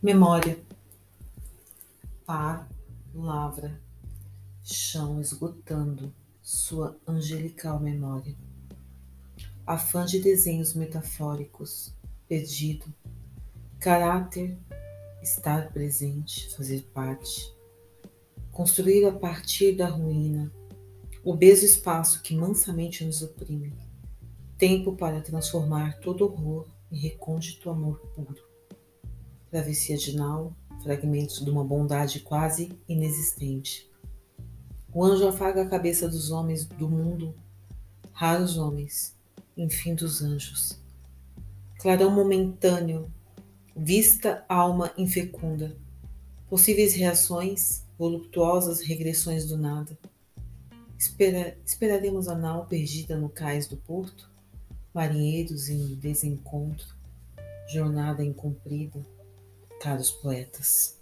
Memória. Palavra. Chão esgotando sua angelical memória. Afã de desenhos metafóricos. Perdido. Caráter. Estar presente. Fazer parte. Construir a partir da ruína. Obeso espaço que mansamente nos oprime. Tempo para transformar todo horror em recôndito amor puro travessia de nau, fragmentos de uma bondade quase inexistente. O anjo afaga a cabeça dos homens do mundo, raros homens, enfim dos anjos. Clarão momentâneo, vista alma infecunda, possíveis reações, voluptuosas regressões do nada. Espera, esperaremos a nau perdida no cais do porto, marinheiros em desencontro, jornada incumprida caros poetas.